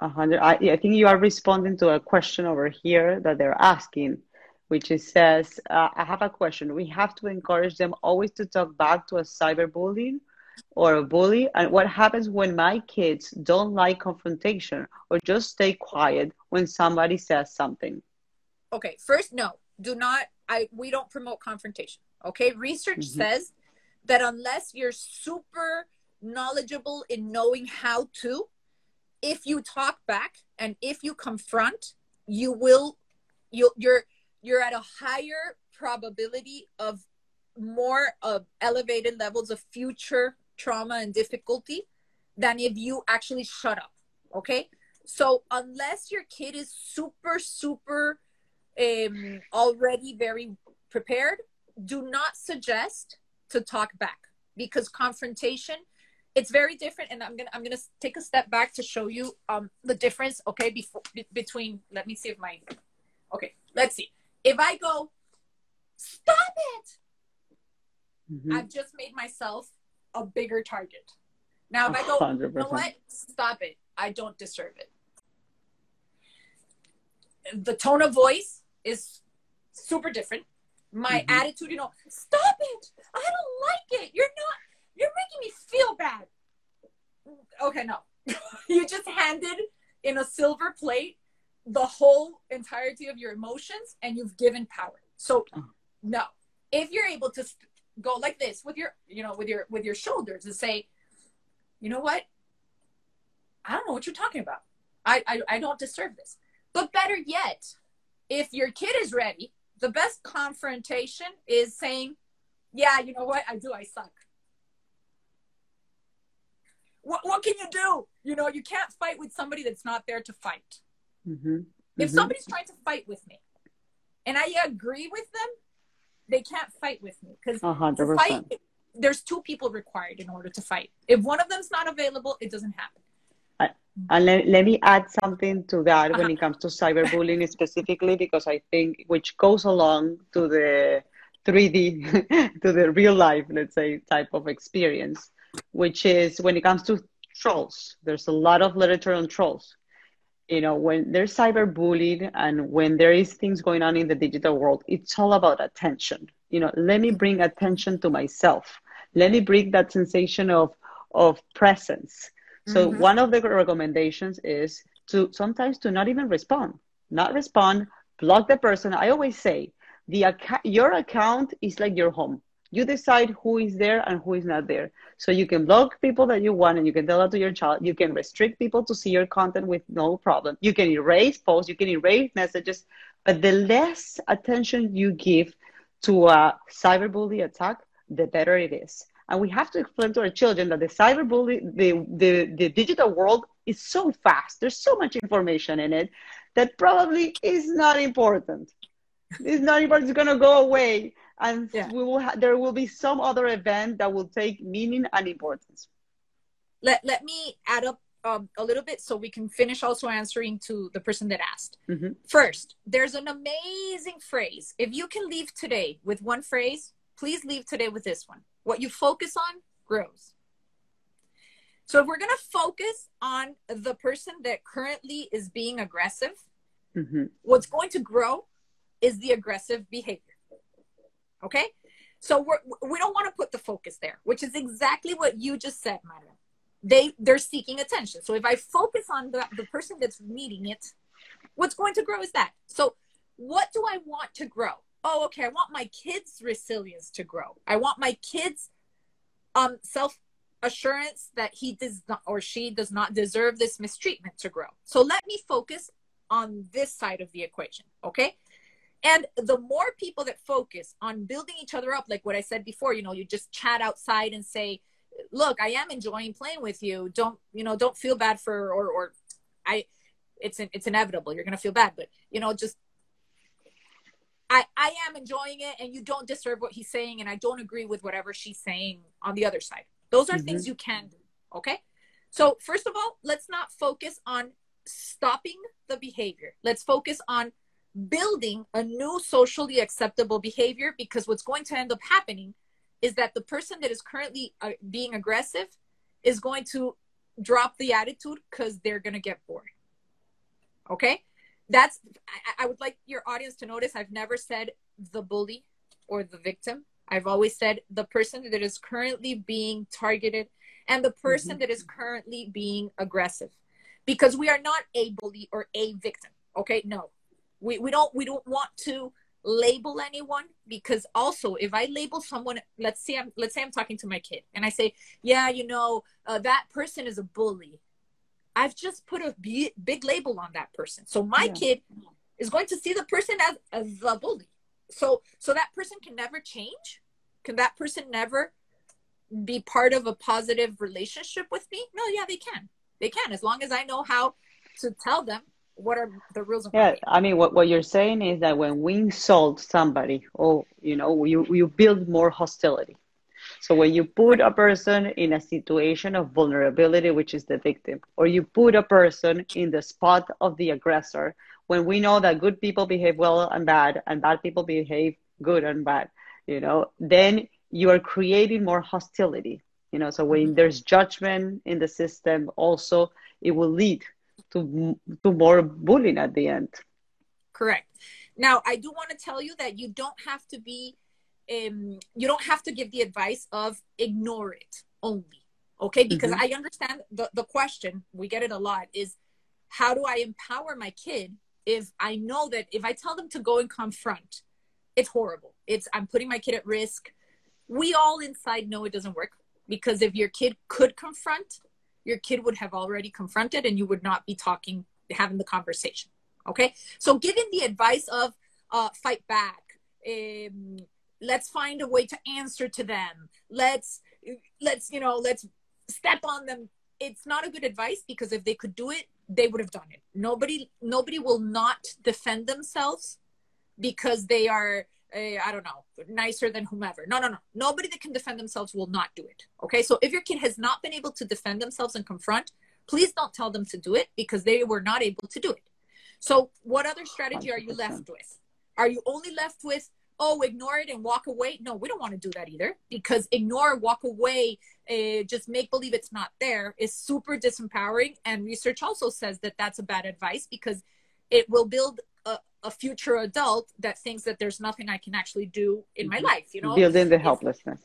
A: A hundred. I, I think you are responding to a question over here that they're asking, which is says, uh, I have a question. We have to encourage them always to talk back to a cyberbullying or a bully. And what happens when my kids don't like confrontation or just stay quiet when somebody says something?
B: Okay first no do not i we don't promote confrontation okay research
A: Mhm.
B: says that unless you're super knowledgeable in knowing how to if you talk back and if you confront you will you you're you're at a higher probability of more of elevated levels of future trauma and difficulty than if you actually shut up okay so unless your kid is super super um, already very prepared, do not suggest to talk back because confrontation it's very different. And i'm gonna i'm gonna take a step back to show you um the difference okay before be- between let me see if my okay let's see. If i go stop it!
A: Mhm.
B: i've just made myself a bigger target. Now if i go you know what? Stop it. I don't deserve it. The tone of voice is super different. My
A: Mhm.
B: attitude you know stop it! I don't like it. You're not you're making me feel bad. Okay no. You just handed in a silver plate the whole entirety of your emotions and you've given power. So no. If you're able to go like this with your you know with your with your shoulders and say you know what? I don't know what you're talking about. I i, I don't deserve this. But better yet if your kid is ready the best confrontation is saying yeah you know what? I do i suck. What, what can you do? You know you can't fight with somebody that's not there to fight.
A: Mhm.
B: if
A: Mhm.
B: somebody's trying to fight with me and i agree with them they can't fight with me because
A: A hundred
B: to fight there's two people required in order to fight. If one of them's not available it doesn't happen
A: And let, let me add something to that when
B: Uh-huh.
A: it comes to cyberbullying specifically, because I think which goes along to the 3D, to the real life, let's say, type of experience, which is when it comes to trolls. There's a lot of literature on trolls. You know, when there's cyberbullying and when there is things going on in the digital world, it's all about attention. You know, let me bring attention to myself. Let me bring that sensation of of presence. So
B: Mhm.
A: one of the recommendations is to sometimes to not even respond, not respond, block the person. I always say the account, your account is like your home. You decide who is there and who is not there. So you can block people that you want and you can tell that to your child. You can restrict people to see your content with no problem. You can erase posts, you can erase messages, but the less attention you give to a cyberbully attack, the better it is. And we have to explain to our children that the cyberbully, the, the, the digital world is so fast. There's so much information in it that probably is not important. It's not important. It's going to go away. And
B: Yeah.
A: we will ha- there will be some other event that will take meaning and importance.
B: let, let me add up um, a little bit so we can finish also answering to the person that asked
A: Mhm.
B: First, there's an amazing phrase. If you can leave today with one phrase, please leave today with this one. What you focus on grows. So if we're going to focus on the person that currently is being aggressive,
A: Mhm.
B: what's going to grow is the aggressive behavior. Okay? So we're, we don't want to put the focus there, which is exactly what you just said, Maria. They they're seeking attention. So if I focus on the, the person that's needing it, what's going to grow is that. So what do I want to grow? Oh, okay, I want my kids' resilience to grow. I want my kids' um self assurance that he does not or she does not deserve this mistreatment to grow. So let me focus on this side of the equation, okay? And the more people that focus on building each other up, like what I said before, you know, you just chat outside and say, look, I am enjoying playing with you. Don't, you know, don't feel bad for, or, or I, it's it's inevitable you're gonna feel bad but you know just I, I am enjoying it and you don't deserve what he's saying and I don't agree with whatever she's saying on the other side. Those are mm-hmm. things you can do. Okay. So first of all, let's not focus on stopping the behavior. Let's focus on building a new socially acceptable behavior because what's going to end up happening is that the person that is currently uh, being aggressive is going to drop the attitude because they're going to get bored. Okay that's I, I would like your audience to notice I've never said the bully or the victim. I've always said the person that is currently being targeted and the person mm-hmm. that is currently being aggressive. Because we are not a bully or a victim. Okay? No. We we don't we don't want to label anyone because also if I label someone let's say I'm let's say I'm talking to my kid and I say, "Yeah, you know, uh, that person is a bully." I've just put a big label on that person. So my yeah. kid is going to see the person as, as the bully. So so that person can never change. Can that person never be part of a positive relationship with me? No, yeah, they can. They can as long as I know how to tell them what are the rules of
A: yeah i mean what, what you're saying is that when we insult somebody or you know you you build more hostility so when you put a person in a situation of vulnerability, which is the victim, or you put a person in the spot of the aggressor, when we know that good people behave well and bad, and bad people behave good and bad, you know, then you are creating more hostility. You know, so when mm-hmm. there's judgment in the system, also it will lead to to more bullying at the end.
B: Correct. Now, I do want to tell you that you don't have to be um, you don't have to give the advice of ignore it only okay? Because mm-hmm. i understand the, the question we get it a lot is how do i empower my kid if i know that if i tell them to go and confront it's horrible. It's i'm putting my kid at risk. We all inside know it doesn't work because if your kid could confront your kid would have already confronted and you would not be talking having the conversation okay? So giving the advice of uh, fight back um, let's find a way to answer to them. Let's let's you know let's step on them. It's not a good advice because if they could do it they would have done it. Nobody nobody will not defend themselves because they are uh, i don't know nicer than whomever. No no no. Nobody that can defend themselves will not do it. Okay? So if your kid has not been able to defend themselves and confront please don't tell them to do it because they were not able to do it. So what other strategy are you left with? Are you only left with oh, ignore it and walk away. No, we don't want to do that either because ignore, walk away, uh, just make believe it's not there is super disempowering. And research also says that that's a bad advice because it will build a, a future adult that thinks that there's nothing I can actually do in my mm-hmm. life, you know?
A: Building the helplessness.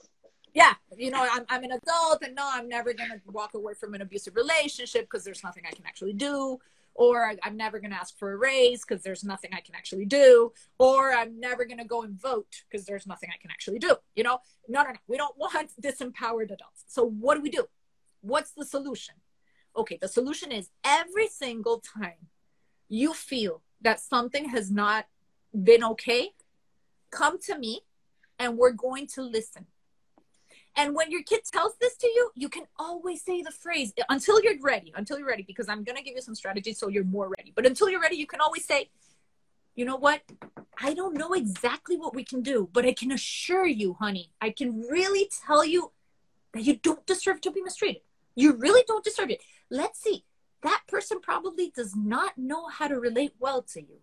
B: yeah, you know, I'm, I'm an adult and no, I'm never going to walk away from an abusive relationship because there's nothing I can actually do or I'm never going to ask for a raise because there's nothing I can actually do, or I'm never going to go and vote because there's nothing I can actually do. You know, no, no, no. We don't want disempowered adults. So what do we do? What's the solution? Okay, the solution is every single time you feel that something has not been okay, come to me and we're going to listen. And when your kid tells this to you, you can always say the phrase until you're ready, until you're ready, because I'm going to give you some strategies so you're more ready. But until you're ready, you can always say, you know what? I don't know exactly what we can do, but I can assure you, honey, I can really tell you that you don't deserve to be mistreated. You really don't deserve it. Let's see. That person probably does not know how to relate well to you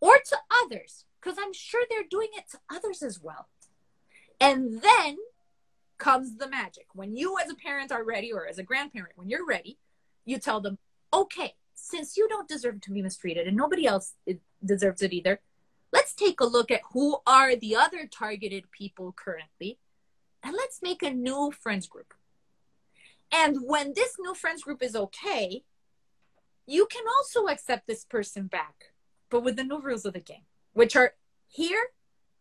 B: or to others, because I'm sure they're doing it to others as well. And then comes the magic. When you, as a parent, are ready, or as a grandparent, when you're ready, you tell them, okay, since you don't deserve to be mistreated and nobody else deserves it either, let's take a look at who are the other targeted people currently and let's make a new friends group. And when this new friends group is okay, you can also accept this person back, but with the new rules of the game, which are here,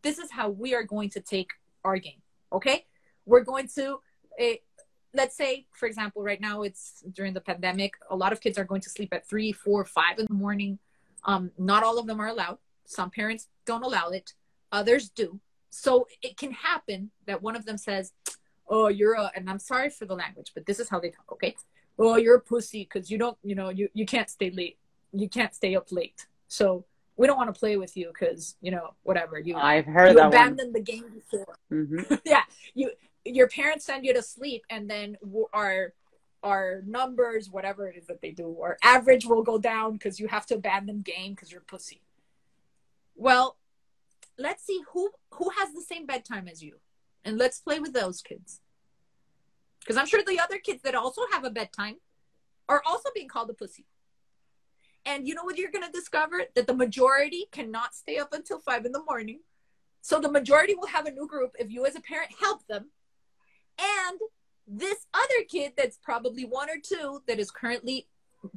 B: this is how we are going to take our game. Okay we're going to uh, let's say for example right now it's during the pandemic a lot of kids are going to sleep at three four five in the morning. Um, not all of them are allowed. Some parents don't allow it. Others do. So it can happen that one of them says oh you're a and i'm sorry for the language but this is how they talk okay? Oh you're a pussy because you don't you know you, you can't stay late. You can't stay up late. So we don't want to play with you because you know whatever you
A: I've heard
B: you abandoned the game before.
A: one. hmm
B: yeah, you your parents send you to sleep, and then our our numbers, whatever it is that they do, our average will go down because you have to abandon game because you're pussy. Well, let's see who who has the same bedtime as you, and let's play with those kids. Because I'm sure the other kids that also have a bedtime are also being called a pussy. And you know what you're going to discover? That the majority cannot stay up until five in the morning. So the majority will have a new group if you, as a parent, help them. And this other kid that's probably one or two that is currently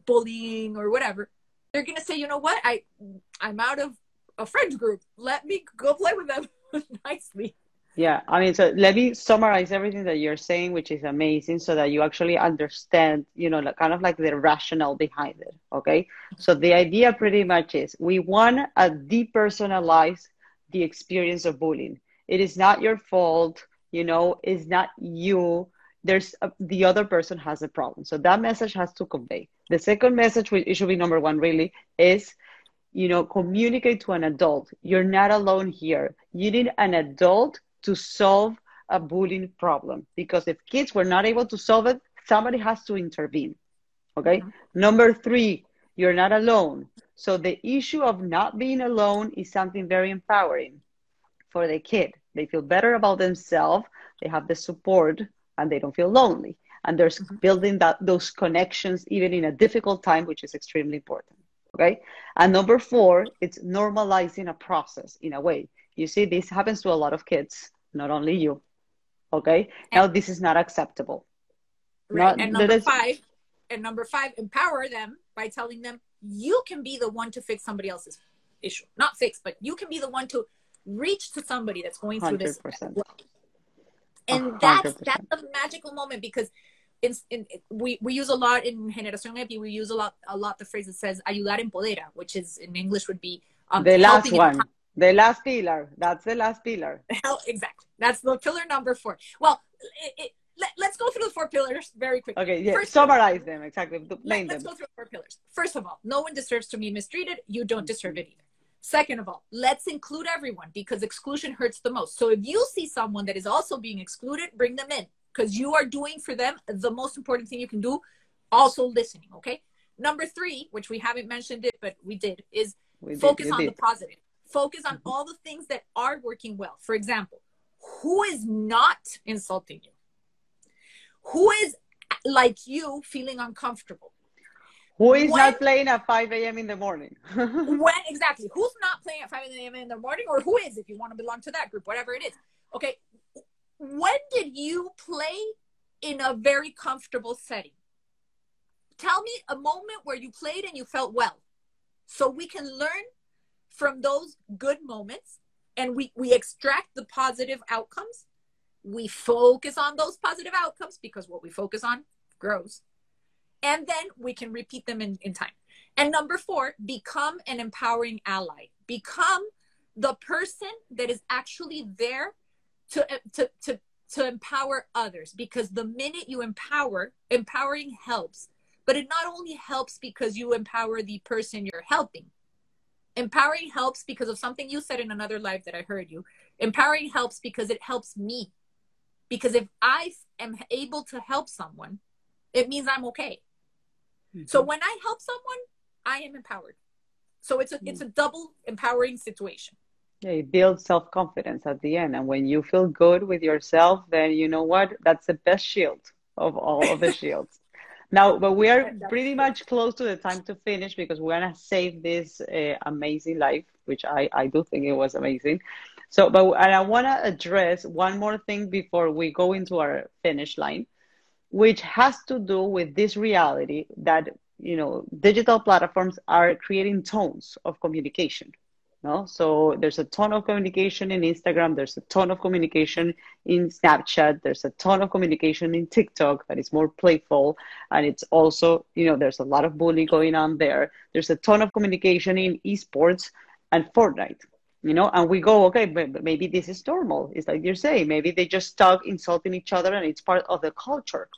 B: bullying or whatever, they're to say, you know what? I, I'm out of a friend group. Let me go play with them nicely.
A: Yeah, I mean, so let me summarize everything that you're saying, which is amazing, so that you actually understand, you know, kind of like the rationale behind it. Okay. So the idea pretty much is we want to depersonalize the experience of bullying. It is not your fault, you know, it's not you. There's a, the other person has a problem. So that message has to convey. The second message, which it should be number one, really, is you know, communicate to an adult. You're not alone here. You need an adult to solve a bullying problem because if kids were not able to solve it, somebody has to intervene. Okay.
B: Mhm.
A: Number three, you're not alone. So the issue of not being alone is something very empowering for the kid. They feel better about themselves, they have the support, and they don't feel lonely. And there's
B: Mhm.
A: building that those connections even in a difficult time, which is extremely important. Okay. And number four, it's normalizing a process in a way. You see, this happens to a lot of kids, not only you. Okay. Now, this is not acceptable.
B: Right.
A: Not-
B: and number five, and number five, empower them by telling them you can be the one to fix somebody else's issue. Not fix, but you can be the one to reach to somebody that's going through this.
A: 100%.
B: as well. And that's
A: hundred
B: that's a magical moment because in, in, we, we use a lot in Generación Epi, we use a lot a lot the phrase that says ayudar empodera, which is in English would be um,
A: The last one, the last pillar. That's the last pillar.
B: Hell, exactly. That's the pillar number four. Well, it, it, let, let's go through the four pillars very quickly.
A: Okay, yeah.
B: First-
A: Summarize them exactly.
B: Let, us
A: them.
B: go through the four pillars. First of all, no one deserves to be mistreated. You don't deserve it either. Second of all, let's include everyone because exclusion hurts the most. So if you see someone that is also being excluded, bring them in because you are doing for them the most important thing you can do, also listening. Okay. Number three, which we haven't mentioned it, but we did, is
A: We
B: focus
A: you
B: on the positive. Focus on all the things that are working well. For example, who is not insulting you? Who is like you feeling uncomfortable?
A: Who is
B: When-
A: not playing at 5 a.m. in the morning?
B: when exactly who's not playing at 5 a.m. in the morning or who is if you want to belong to that group whatever it is okay when did you play in a very comfortable setting tell me a moment where you played and you felt well so we can learn from those good moments and we we extract the positive outcomes we focus on those positive outcomes because what we focus on grows and then we can repeat them in, in time and number four, become an empowering ally. Become the person that is actually there to, to, to, to empower others. Because the minute you empower, empowering helps. But it not only helps because you empower the person you're helping. Empowering helps because of something you said in another live that I heard you. Empowering helps because it helps me. Because if I am able to help someone, it means I'm okay. So when I help someone, I am empowered. So it's a it's a double empowering situation.
A: Yeah, it builds self confidence at the end. And when you feel good with yourself, then you know what? That's the best shield of all of the shields. Now, but we are pretty much close to the time to finish because we're going to save this uh, amazing life, which I, I do think it was amazing. So, but and I want to address one more thing before we go into our finish line, which has to do with this reality that, you know, digital platforms are creating tones of communication. No, so there's a ton of communication in Instagram. There's a ton of communication in Snapchat. There's a ton of communication in TikTok that is more playful, and it's also, you know, there's a lot of bullying going on there. There's a ton of communication in esports and Fortnite. You know, and we go, okay, but maybe this is normal. It's like you're saying, maybe they just start insulting each other, and it's part of the culture.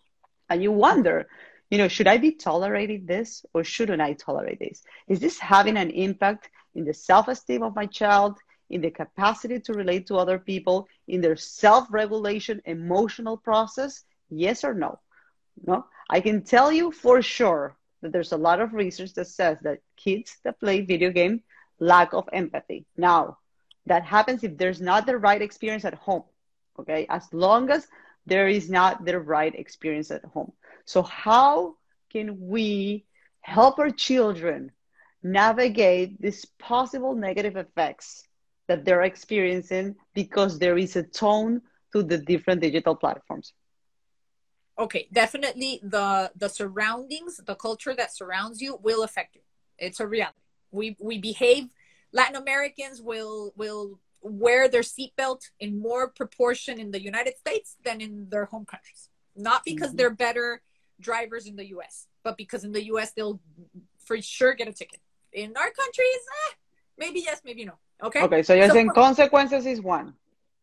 A: And you wonder, you know, should I be tolerating this or shouldn't I tolerate this? Is this having an impact in the self esteem of my child, in the capacity to relate to other people, in their self regulation, emotional process? Yes or no? No, I can tell you for sure that there's a lot of research that says that kids that play video game lack of empathy. Now, that happens if there's not the right experience at home. Okay, as long as there is not the right experience at home. So, how can we help our children navigate these possible negative effects that they're experiencing because there is a tone to the different digital platforms?
B: Okay, definitely the the surroundings, the culture that surrounds you will affect you. It's a reality. We we behave Latin Americans will will wear their seatbelt in more proportion in the United States than in their home countries. Not because mm-hmm. they're better drivers in the US, but because in the US they'll for sure get a ticket. In our countries, eh, maybe yes, maybe no. Okay.
A: Okay, so you're so saying for, consequences is one.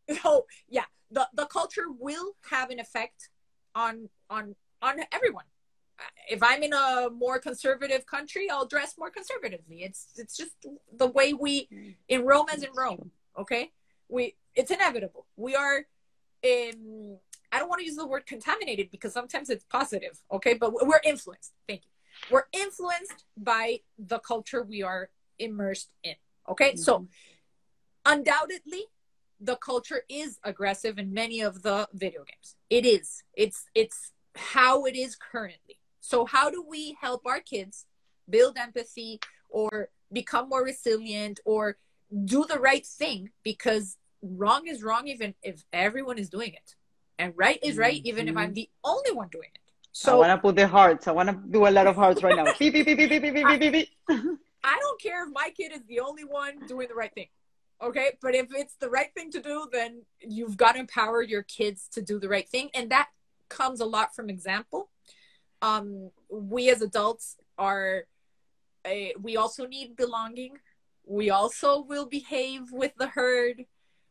B: Oh yeah, the the culture will have an effect on on on everyone. If I'm in a more conservative country, I'll dress more conservatively. It's it's just the way we in Rome as in Rome. Okay, we it's inevitable. We are in. I don't want to use the word contaminated because sometimes it's positive. Okay, but we're influenced. Thank you. We're influenced by the culture we are immersed in. Okay, mm-hmm. so undoubtedly the culture is aggressive in many of the video games. It is. It's it's how it is currently. So how do we help our kids build empathy or become more resilient or do the right thing because wrong is wrong even if everyone is doing it. And right is right mm-hmm. even if i'm mm-hmm. the only one doing it.
A: So i want to put the hearts. I want to do a lot of hearts right now. Beep, beep, beep, beep, beep, beep, beep, beep.
B: I don't care if my kid is the only one doing the right thing okay? But if it's the right thing to do then you've got to empower your kids to do the right thing. And that comes a lot from example. Um, we as adults are—we eh, also need belonging we also will behave with the herd.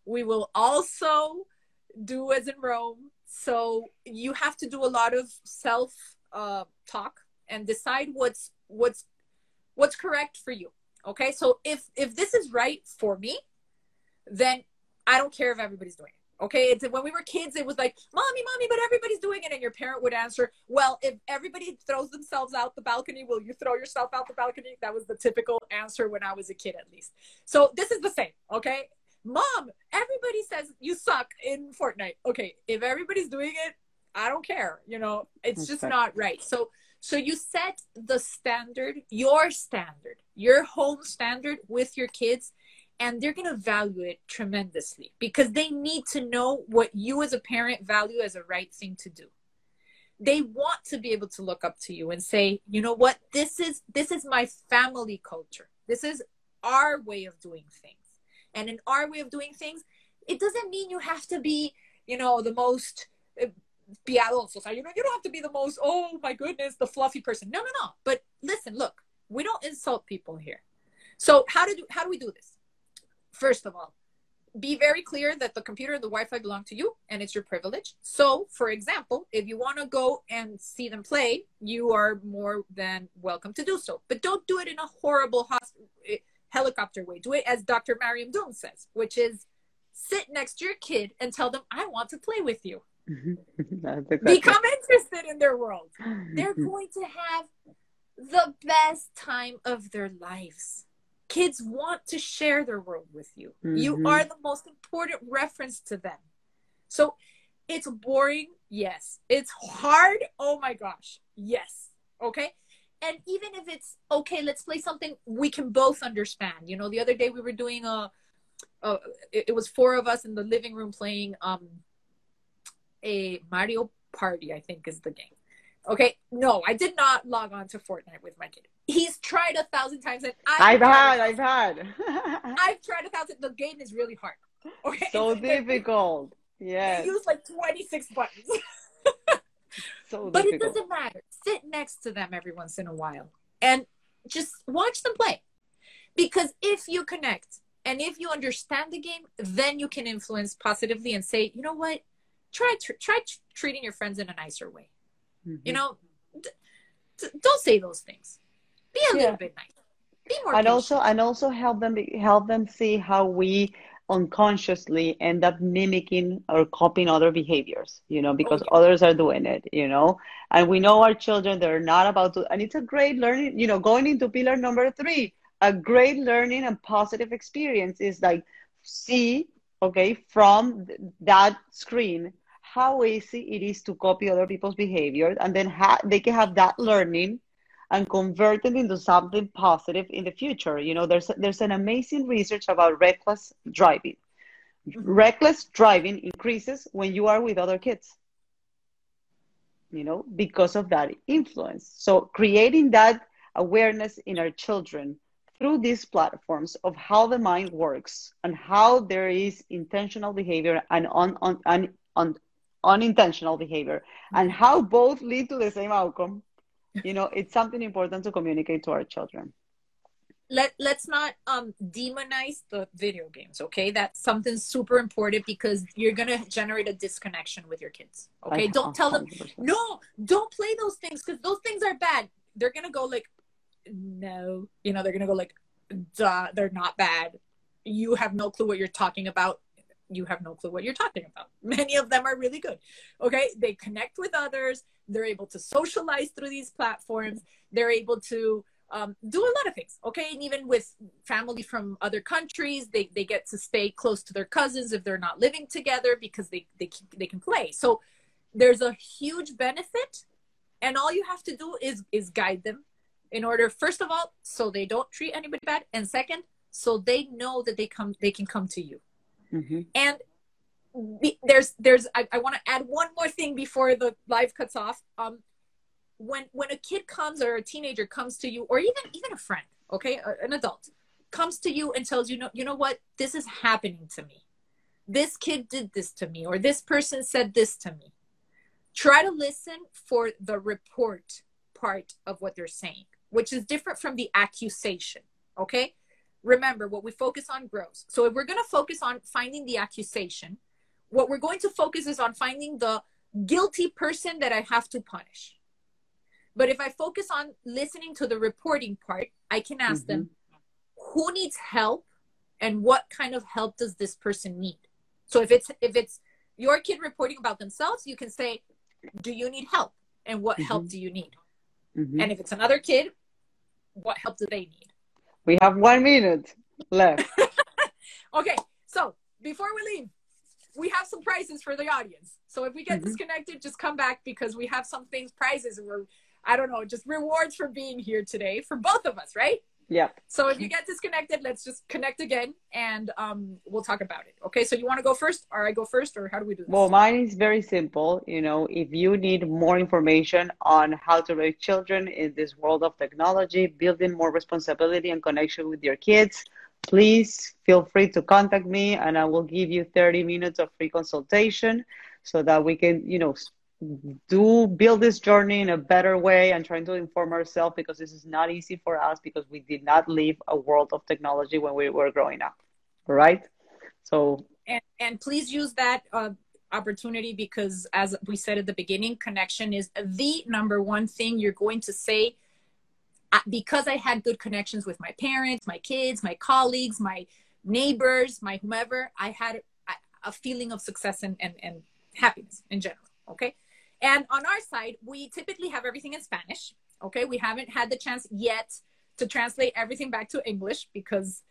B: We will also do as in rome. So you have to do a lot of self uh, talk and decide what's what's what's correct for you. Okay? So if if this is right for me then I don't care if everybody's doing it. Okay. It's when we were kids, it was like, mommy, mommy, but everybody's doing it. And your parent would answer, well, if everybody throws themselves out the balcony, will you throw yourself out the balcony? That was the typical answer when I was a kid, at least. So this is the same. Okay. Mom, everybody says you suck in Fortnite. Okay. If everybody's doing it, I don't care. You know, it's just not right. So, so you set the standard, your standard, your home standard with your kids and they're going to value it tremendously because they need to know what you as a parent value as a right thing to do. They want to be able to look up to you and say you know what? This is this is my family culture. This is our way of doing things. And in our way of doing things it doesn't mean you have to be you know the most uh, you know you don't have to be the most oh my goodness the fluffy person. No no no. But listen look we don't insult people here. So how do how do we do this First of all, be very clear that the computer and the Wi-Fi belong to you and it's your privilege. So, for example, if you want to go and see them play, you are more than welcome to do so. But don't do it in a horrible eh, helicopter way. Do it as Dr. Mariam Doom says, which is sit next to your kid and tell them, "I want to play with you." Become interested in their world. They're going to have the best time of their lives kids want to share their world with you. Mm-hmm. You are the most important reference to them. So it's boring. Yes. It's hard. Oh my gosh. Yes. Okay. And even if it's okay, let's play something we can both understand. You know, the other day we were doing a, a it, it was four of us in the living room playing um a Mario Party, I think is the game. Okay, no, I did not log on to Fortnite with my kid. He's tried a thousand times, and
A: I've, I've had, I've had,
B: I've tried a thousand. The game is really hard. Okay,
A: so difficult. Yeah,
B: use like twenty six buttons. so, but difficult. it doesn't matter. Sit next to them every once in a while and just watch them play, because if you connect and if you understand the game, then you can influence positively and say, you know what, try tr- try tr- treating your friends in a nicer way Mm-hmm. You know, don't say those things. Be a
A: Yeah.
B: little bit nice. Be more
A: and
B: patient.
A: also and also help them be- help them see how we unconsciously end up mimicking or copying other behaviors you know because oh,
B: yeah.
A: others are doing it you know and we know our children they're not about to and it's a great learning you know going into pillar number three a great learning and positive experience is like see okay from th- that screen how easy it is to copy other people's behavior and then ha- they can have that learning and convert it into something positive in the future. You know, there's there's an amazing research about reckless driving. Reckless driving increases when you are with other kids. You know, because of that influence. So creating that awareness in our children through these platforms of how the mind works and how there is intentional behavior and un, un, un, un, unintentional behavior and how both lead to the same outcome you know it's something important to communicate to our children.
B: Let let's not um demonize the video games okay? That's something super important because you're gonna generate a disconnection with your kids okay? Don't tell them
A: 100%.
B: no don't play those things because those things are bad. They're gonna go like no you know they're gonna go like duh they're not bad. You have no clue what you're talking about you have no clue what you're talking about. Many of them are really good. Okay? They connect with others. They're able to socialize through these platforms. They're able to um, do a lot of things. Okay? And even with family from other countries they, they get to stay close to their cousins if they're not living together because they, they, they can play. So there's a huge benefit and all you have to do is is guide them in order first of all so they don't treat anybody bad and second so they know that they come they can come to you
A: Mhm.
B: and be, there's there's i, I want to add one more thing before the live cuts off. Um when when a kid comes or a teenager comes to you or even even a friend okay an adult comes to you and tells you no you know what? This is happening to me. This kid did this to me or this person said this to me. Try to listen for the report part of what they're saying which is different from the accusation okay remember what we focus on grows. So if we're going to focus on finding the accusation what we're going to focus is on finding the guilty person that i have to punish. But if i focus on listening to the reporting part i can ask them who needs help and what kind of help does this person need? So if it's if it's your kid reporting about themselves you can say do you need help? And what help
A: Mhm.
B: do you need?
A: Mhm.
B: and if it's another kid what help do they need
A: we have one minute left
B: Okay, so before we leave, we have some prizes for the audience. So if we get
A: Mhm.
B: disconnected, just come back because we have some things, prizes, or I don't know, just rewards for being here today for both of us, right?
A: Yeah
B: So if you get disconnected, let's just connect again and um, we'll talk about it. Okay, so you want to go first, or I go first, or how do we do this?
A: well mine is very simple you know if you need more information on how to raise children in this world of technology building more responsibility and connection with your kids please feel free to contact me and i will give you 30 minutes of free consultation so that we can you know do build this journey in a better way and trying to inform ourselves because this is not easy for us because we did not live a world of technology when we were growing up right? So
B: and and please use that uh, opportunity because as we said at the beginning connection is the number one thing you're going to say because i had good connections with my parents my kids my colleagues my neighbors my whomever i had a, a feeling of success and, and, and happiness in general okay and on our side we typically have everything in spanish okay we haven't had the chance yet to translate everything back to english because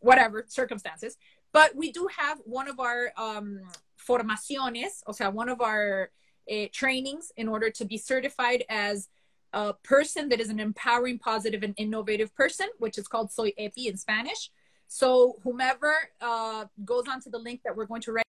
B: whatever circumstances but we do have one of our um, formaciones, o sea, one of our uh, trainings in order to be certified as a person that is an empowering, positive, and innovative person, which is called Soy Epi in Spanish. So whomever uh, goes onto the link that we're going to write